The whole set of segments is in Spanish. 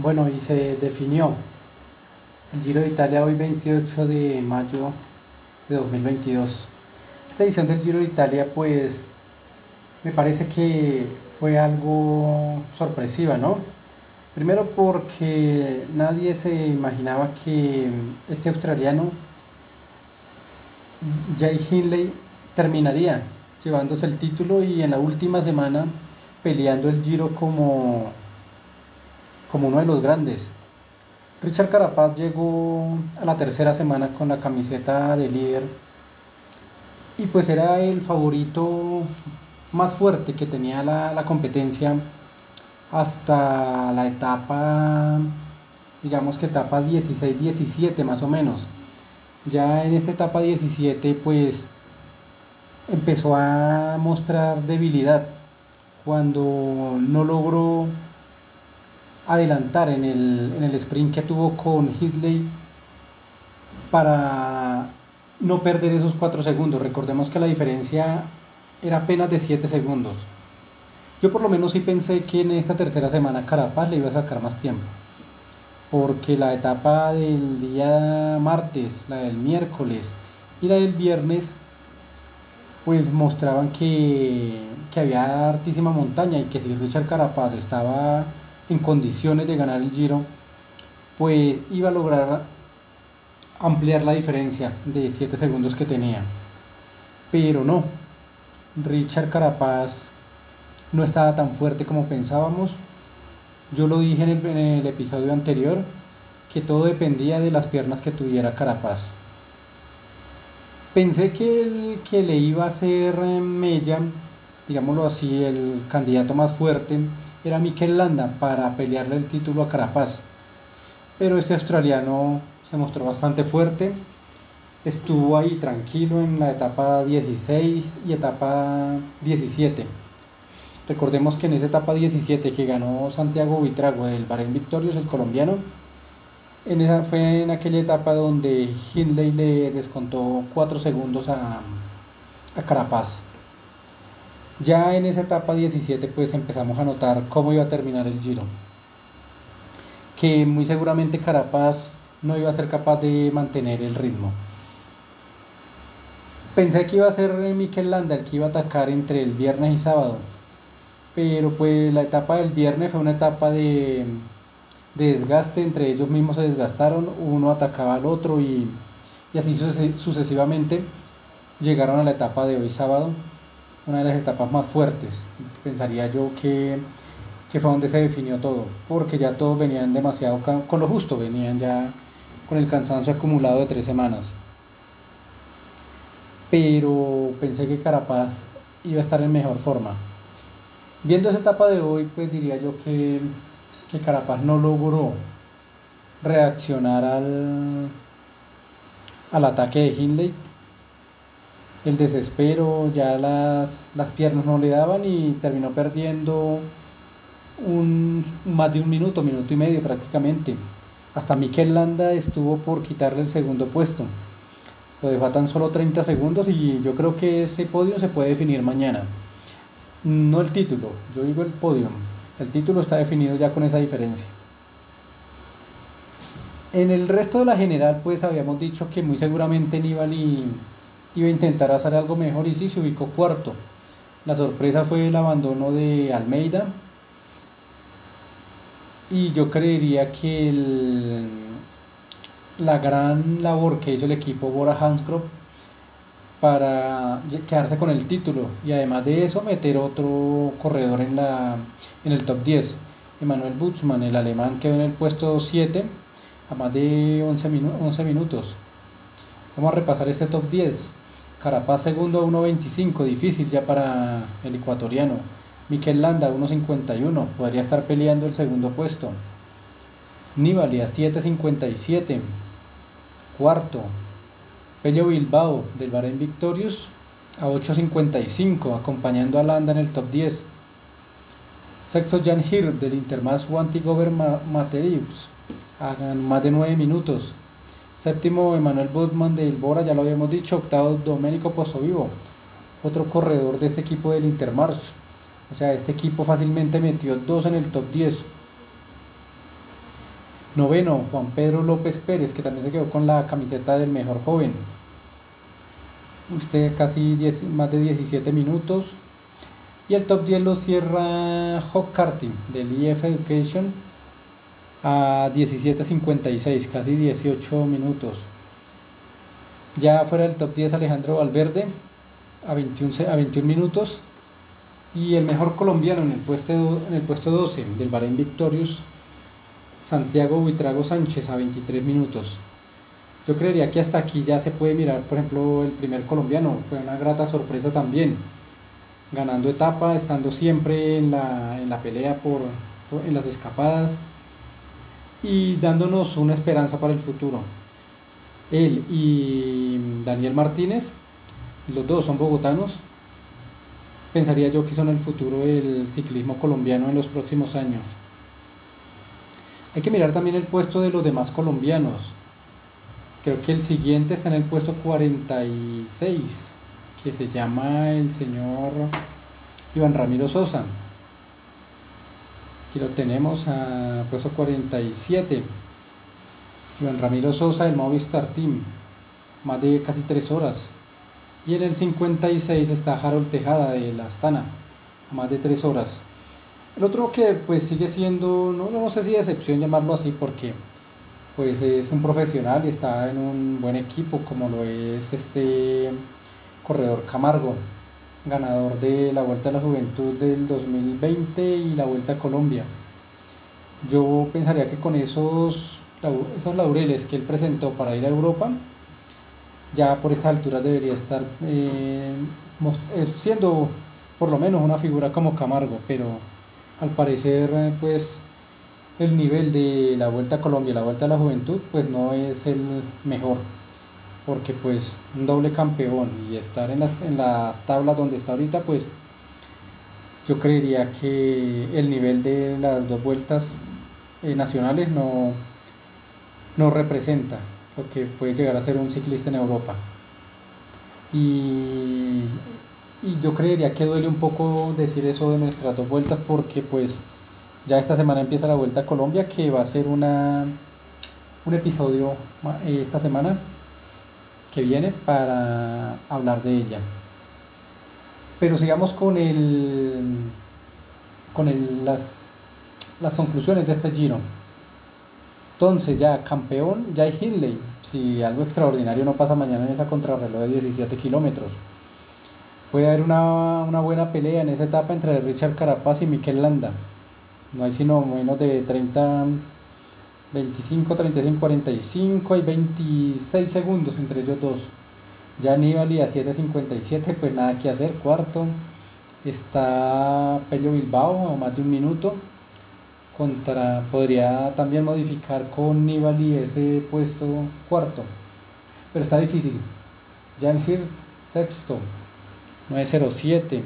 Bueno, y se definió el Giro de Italia hoy 28 de mayo de 2022. Esta edición del Giro de Italia pues me parece que fue algo sorpresiva, ¿no? Primero porque nadie se imaginaba que este australiano, Jay Hindley, terminaría llevándose el título y en la última semana peleando el Giro como como uno de los grandes. Richard Carapaz llegó a la tercera semana con la camiseta de líder y pues era el favorito más fuerte que tenía la, competencia hasta la etapa, digamos que etapa 16-17 más o menos. Ya en esta etapa 17 pues empezó a mostrar debilidad cuando no logró adelantar en el, en el sprint que tuvo con Hitley para no perder esos 4 segundos. Recordemos que la diferencia era apenas de 7 segundos. Yo por lo menos sí pensé que en esta tercera semana Carapaz le iba a sacar más tiempo. Porque la etapa del día martes, la del miércoles y la del viernes, pues mostraban que, que había altísima montaña y que si Richard Carapaz estaba en condiciones de ganar el Giro, pues iba a lograr ampliar la diferencia de 7 segundos que tenía. Pero no, Richard Carapaz no estaba tan fuerte como pensábamos. Yo lo dije en el, episodio anterior, que todo dependía de las piernas que tuviera Carapaz. Pensé que el que le iba a ser eh, Mella, digámoslo así, el candidato más fuerte, era Mikel Landa para pelearle el título a Carapaz. Pero este australiano se mostró bastante fuerte, estuvo ahí tranquilo en la etapa 16 y etapa 17. Recordemos que en esa etapa 17 que ganó Santiago Vitrago, el Bahrein Victorious, el colombiano, en esa, fue en aquella etapa donde Hindley le descontó 4 segundos a, a Carapaz. Ya en esa etapa 17 pues empezamos a notar cómo iba a terminar el Giro. Que muy seguramente Carapaz no iba a ser capaz de mantener el ritmo. Pensé que iba a ser Mikel Landa el que iba a atacar entre el viernes y sábado. Pero pues la etapa del viernes fue una etapa de, desgaste, entre ellos mismos se desgastaron, uno atacaba al otro y, y así sucesivamente llegaron a la etapa de hoy sábado una de las etapas más fuertes. Pensaría yo que, fue donde se definió todo, porque ya todos venían demasiado con lo justo, venían ya con el cansancio acumulado de tres semanas. Pero pensé que Carapaz iba a estar en mejor forma. Viendo esa etapa de hoy, pues diría yo que, que Carapaz no logró reaccionar al, al ataque de Hindley el desespero, ya las, piernas no le daban y terminó perdiendo un, más de un minuto, minuto y medio prácticamente. Hasta Mikel Landa estuvo por quitarle el segundo puesto. Lo dejó a tan solo 30 segundos y yo creo que ese podio se puede definir mañana. No el título, yo digo el podio. El título está definido ya con esa diferencia. En el resto de la general, pues habíamos dicho que muy seguramente Nibali iba a intentar hacer algo mejor y sí se ubicó cuarto. La sorpresa fue el abandono de Almeida. Y yo creería que la gran labor que hizo el equipo Bora Hanscroft para quedarse con el título y además de eso meter otro corredor en, la, en el top 10. Emanuel Butzmann, el alemán, quedó en el puesto 7 a más de 11, 11 minutos. Vamos a repasar este top 10. Carapaz segundo a 1.25, difícil ya para el ecuatoriano. Miquel Landa 1.51, podría estar peleando el segundo puesto. Nibali a 7.57, cuarto. Pello Bilbao del Bahrein Victorious a 8.55, acompañando a Landa en el top 10. Sexto Jan Hir del Intermas Wanty-Gover Materius a más de 9 minutos. Séptimo, Emanuel Budman del Bora, ya lo habíamos dicho. Octavo, Domenico Vivo, otro corredor de este equipo del Intermarch. O sea, este equipo fácilmente metió dos en el top 10. Noveno, Juan Pedro López Pérez, que también se quedó con la camiseta del mejor joven. Usted casi más de 17 minutos. Y el top 10 lo cierra Hawk del EF Education a 17.56, casi 18 minutos. Ya fuera del top 10 Alejandro Valverde a 21, a 21 minutos. Y el mejor colombiano en el puesto, en el puesto 12 del Bahrein Victorious, Santiago Buitrago Sánchez a 23 minutos. Yo creería que hasta aquí ya se puede mirar, por ejemplo, el primer colombiano. Fue una grata sorpresa también. Ganando etapa, estando siempre en la, en la pelea por, en las escapadas y dándonos una esperanza para el futuro. Él y Daniel Martínez, los dos son bogotanos, pensaría yo que son el futuro del ciclismo colombiano en los próximos años. Hay que mirar también el puesto de los demás colombianos. Creo que el siguiente está en el puesto 46, que se llama el señor Iván Ramiro Sosa. Aquí lo tenemos a puesto 47. Iván Ramiro Sosa del Movistar Team, más de casi 3 horas. Y en el 56 está Harold Tejada de la Astana, más de 3 horas. El otro que pues sigue siendo, no, no sé si de excepción llamarlo así, porque pues es un profesional y está en un buen equipo como lo es este corredor Camargo, ganador de la Vuelta a la Juventud del 2020 y la Vuelta a Colombia. Yo pensaría que con esos, esos laureles que él presentó para ir a Europa, ya por esta altura debería estar eh, eh, siendo por lo menos una figura como Camargo, pero al parecer pues el nivel de la Vuelta a Colombia, la Vuelta a la Juventud, pues no es el mejor. Porque pues un doble campeón y estar en las, en tablas donde está ahorita, pues yo creería que el nivel de las dos vueltas eh, nacionales no, no representa lo que puede llegar a ser un ciclista en Europa. Y, y yo creería que duele un poco decir eso de nuestras dos vueltas porque pues ya esta semana empieza la Vuelta a Colombia, que va a ser una, un episodio eh, esta semana que viene para hablar de ella. Pero sigamos con el con el, las, las conclusiones de este giro. Entonces ya campeón, ya hay Hindley. Si algo extraordinario no pasa mañana en esa contrarreloj de 17 kilómetros. Puede haber una, una, buena pelea en esa etapa entre Richard Carapaz y Mikel Landa no hay sino menos de 30, 25, 35, 45 y 26 segundos entre ellos dos. Ya Aníbal y a 7.57, pues nada que hacer. Cuarto está Pello Bilbao a más de un minuto. Contra, podría también modificar con Nibali ese puesto cuarto. Pero está difícil. Jan Hirt, sexto, 907.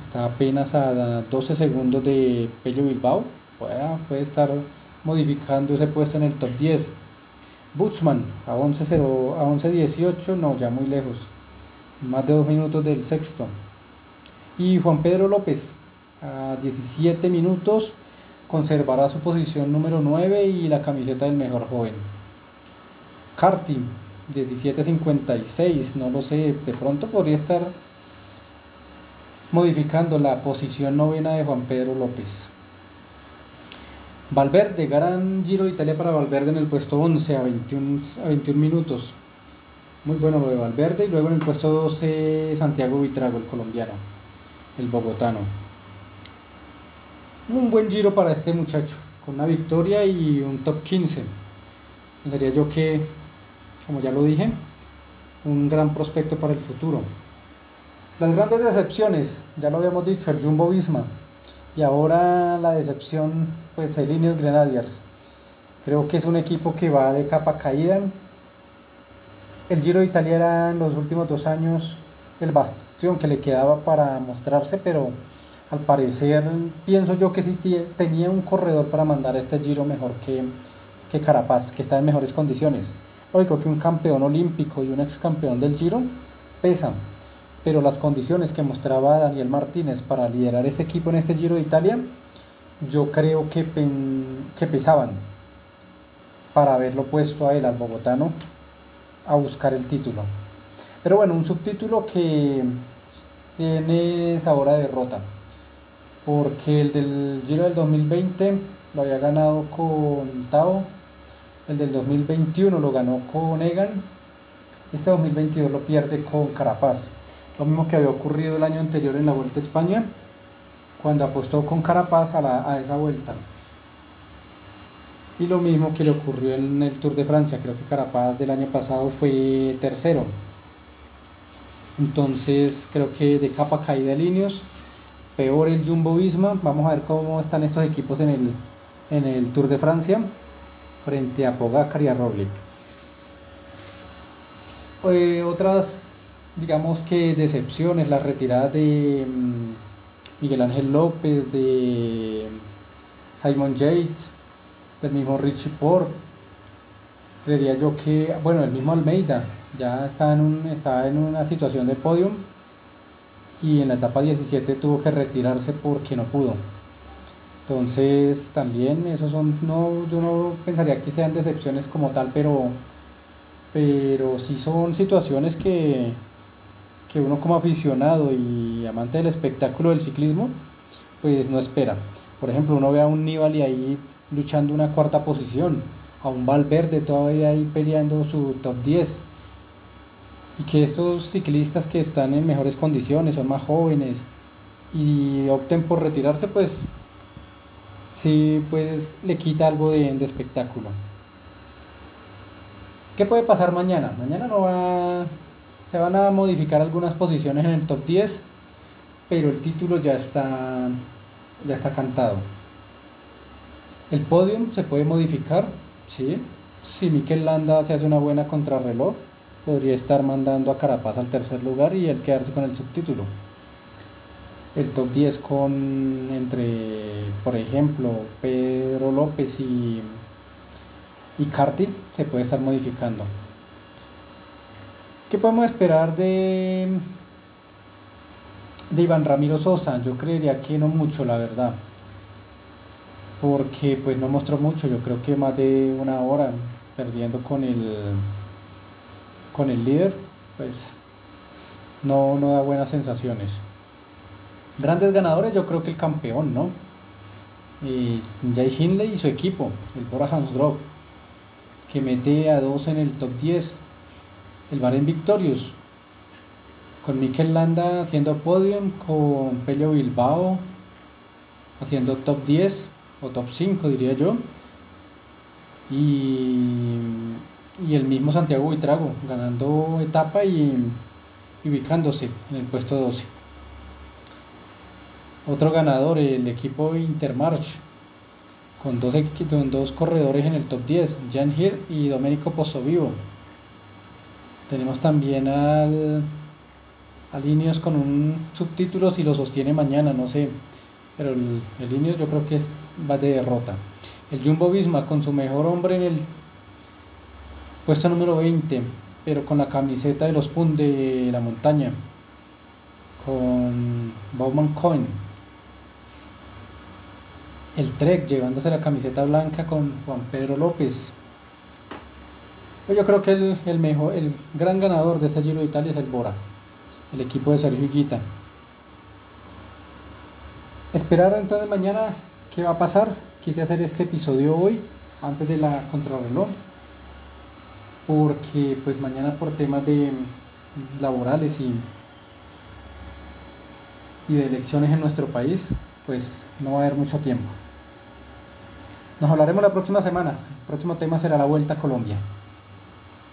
Está apenas a 12 segundos de Pello Bilbao. Puede, estar modificando ese puesto en el top 10. Buchman a 11.18, a 11 no, ya muy lejos. Más de dos minutos del sexto. Y Juan Pedro López a 17 minutos conservará su posición número 9 y la camiseta del mejor joven. Karting 17.56, no lo sé, de pronto podría estar modificando la posición novena de Juan Pedro López. Valverde, gran Giro de Italia para Valverde en el puesto 11 a 21, a 21 minutos. Muy bueno lo de Valverde. Y luego en el puesto 12 Santiago Vitrago, el colombiano, el bogotano. Un buen giro para este muchacho, con una victoria y un top 15. Pensaría yo que, como ya lo dije, un gran prospecto para el futuro. Las grandes decepciones, ya lo habíamos dicho, el Jumbo Visma. Y ahora la decepción, pues el Ineos Grenadiers. Creo que es un equipo que va de capa caída. El Giro de Italia era en los últimos dos años el bastión que le quedaba para mostrarse, pero al parecer pienso yo que sí tenía un corredor para mandar este Giro mejor que, que Carapaz, que está en mejores condiciones. Lógico que un campeón olímpico y un ex campeón del Giro pesan, pero las condiciones que mostraba Daniel Martínez para liderar este equipo en este Giro de Italia, yo creo que, pesaban. para haberlo puesto a él, al bogotano, a buscar el título. Pero bueno, un subtítulo que tiene sabor a derrota, porque el del Giro del 2020 lo había ganado con Tao, el del 2021 lo ganó con Egan, este 2022 lo pierde con Carapaz. Lo mismo que había ocurrido el año anterior en la Vuelta a España, cuando apostó con Carapaz a, a esa vuelta. Y lo mismo que le ocurrió en el Tour de Francia, creo que Carapaz del año pasado fue tercero. Entonces creo que de capa caída líneas, peor el Jumbo Visma. Vamos a ver cómo están estos equipos en el, en el Tour de Francia frente a Pogacar y a Roglic. Eh, otras, digamos que decepciones, la retirada de mm, Miguel Ángel López, de Simon Yates, del mismo Richie Port. Creería yo que, bueno, el mismo Almeida ya está en, un, está en una situación de podium y en la etapa 17 tuvo que retirarse porque no pudo. Entonces también esos son, no, yo no pensaría que sean decepciones como tal, pero, pero sí son situaciones que, que uno como aficionado y amante del espectáculo del ciclismo, pues no espera. Por ejemplo, uno ve a un Nibali ahí luchando una cuarta posición, a un Valverde todavía ahí peleando su top 10. Y que estos ciclistas que están en mejores condiciones, son más jóvenes y opten por retirarse, pues sí, pues le quita algo de, de espectáculo. ¿Qué puede pasar mañana? Mañana no va, se van a modificar algunas posiciones en el top 10, pero el título ya está, ya está cantado. El podium se puede modificar, ¿sí? Si Mikel Landa se hace una buena contrarreloj, podría estar mandando a Carapaz al tercer lugar y él quedarse con el subtítulo. El top 10 con entre, por ejemplo, Pedro López y, y Carti se puede estar modificando. ¿Qué podemos esperar de, de Iván Ramiro Sosa? Yo creería que no mucho, la verdad porque pues no mostró mucho, yo creo que más de una hora perdiendo con el con el líder, pues no, no da buenas sensaciones. Grandes ganadores, yo creo que el campeón, ¿no? Y Jay Hindley y su equipo, el Bora Hansgrohe, que mete a dos en el top 10. El Bahrein Victorious, con Mikel Landa haciendo podium, con Pello Bilbao haciendo top 10 o top 5 diría yo. Y, y el mismo Santiago Buitrago ganando etapa y, ubicándose en el puesto 12. Otro ganador, el equipo Intermarch, con dos, con dos corredores en el top 10, Jan Hir y Domenico Pozzovivo. Tenemos también al, a Líneos con un subtítulo si lo sostiene mañana, no sé. Pero el, el yo creo que va de derrota. El Jumbo Visma con su mejor hombre en el puesto número 20, pero con la camiseta de los Pun de la montaña, con Bauman Cohen. El Trek llevándose la camiseta blanca con Juan Pedro López. Pues yo creo que el, el, mejor, el gran ganador de este Giro de Italia es el Bora, el equipo de Sergio Higuita. Esperar entonces mañana qué va a pasar. Quise hacer este episodio hoy, antes de la contrarreloj, porque pues mañana por temas de laborales y, y de elecciones en nuestro país, pues no va a haber mucho tiempo. Nos hablaremos la próxima semana. El próximo tema será la Vuelta a Colombia.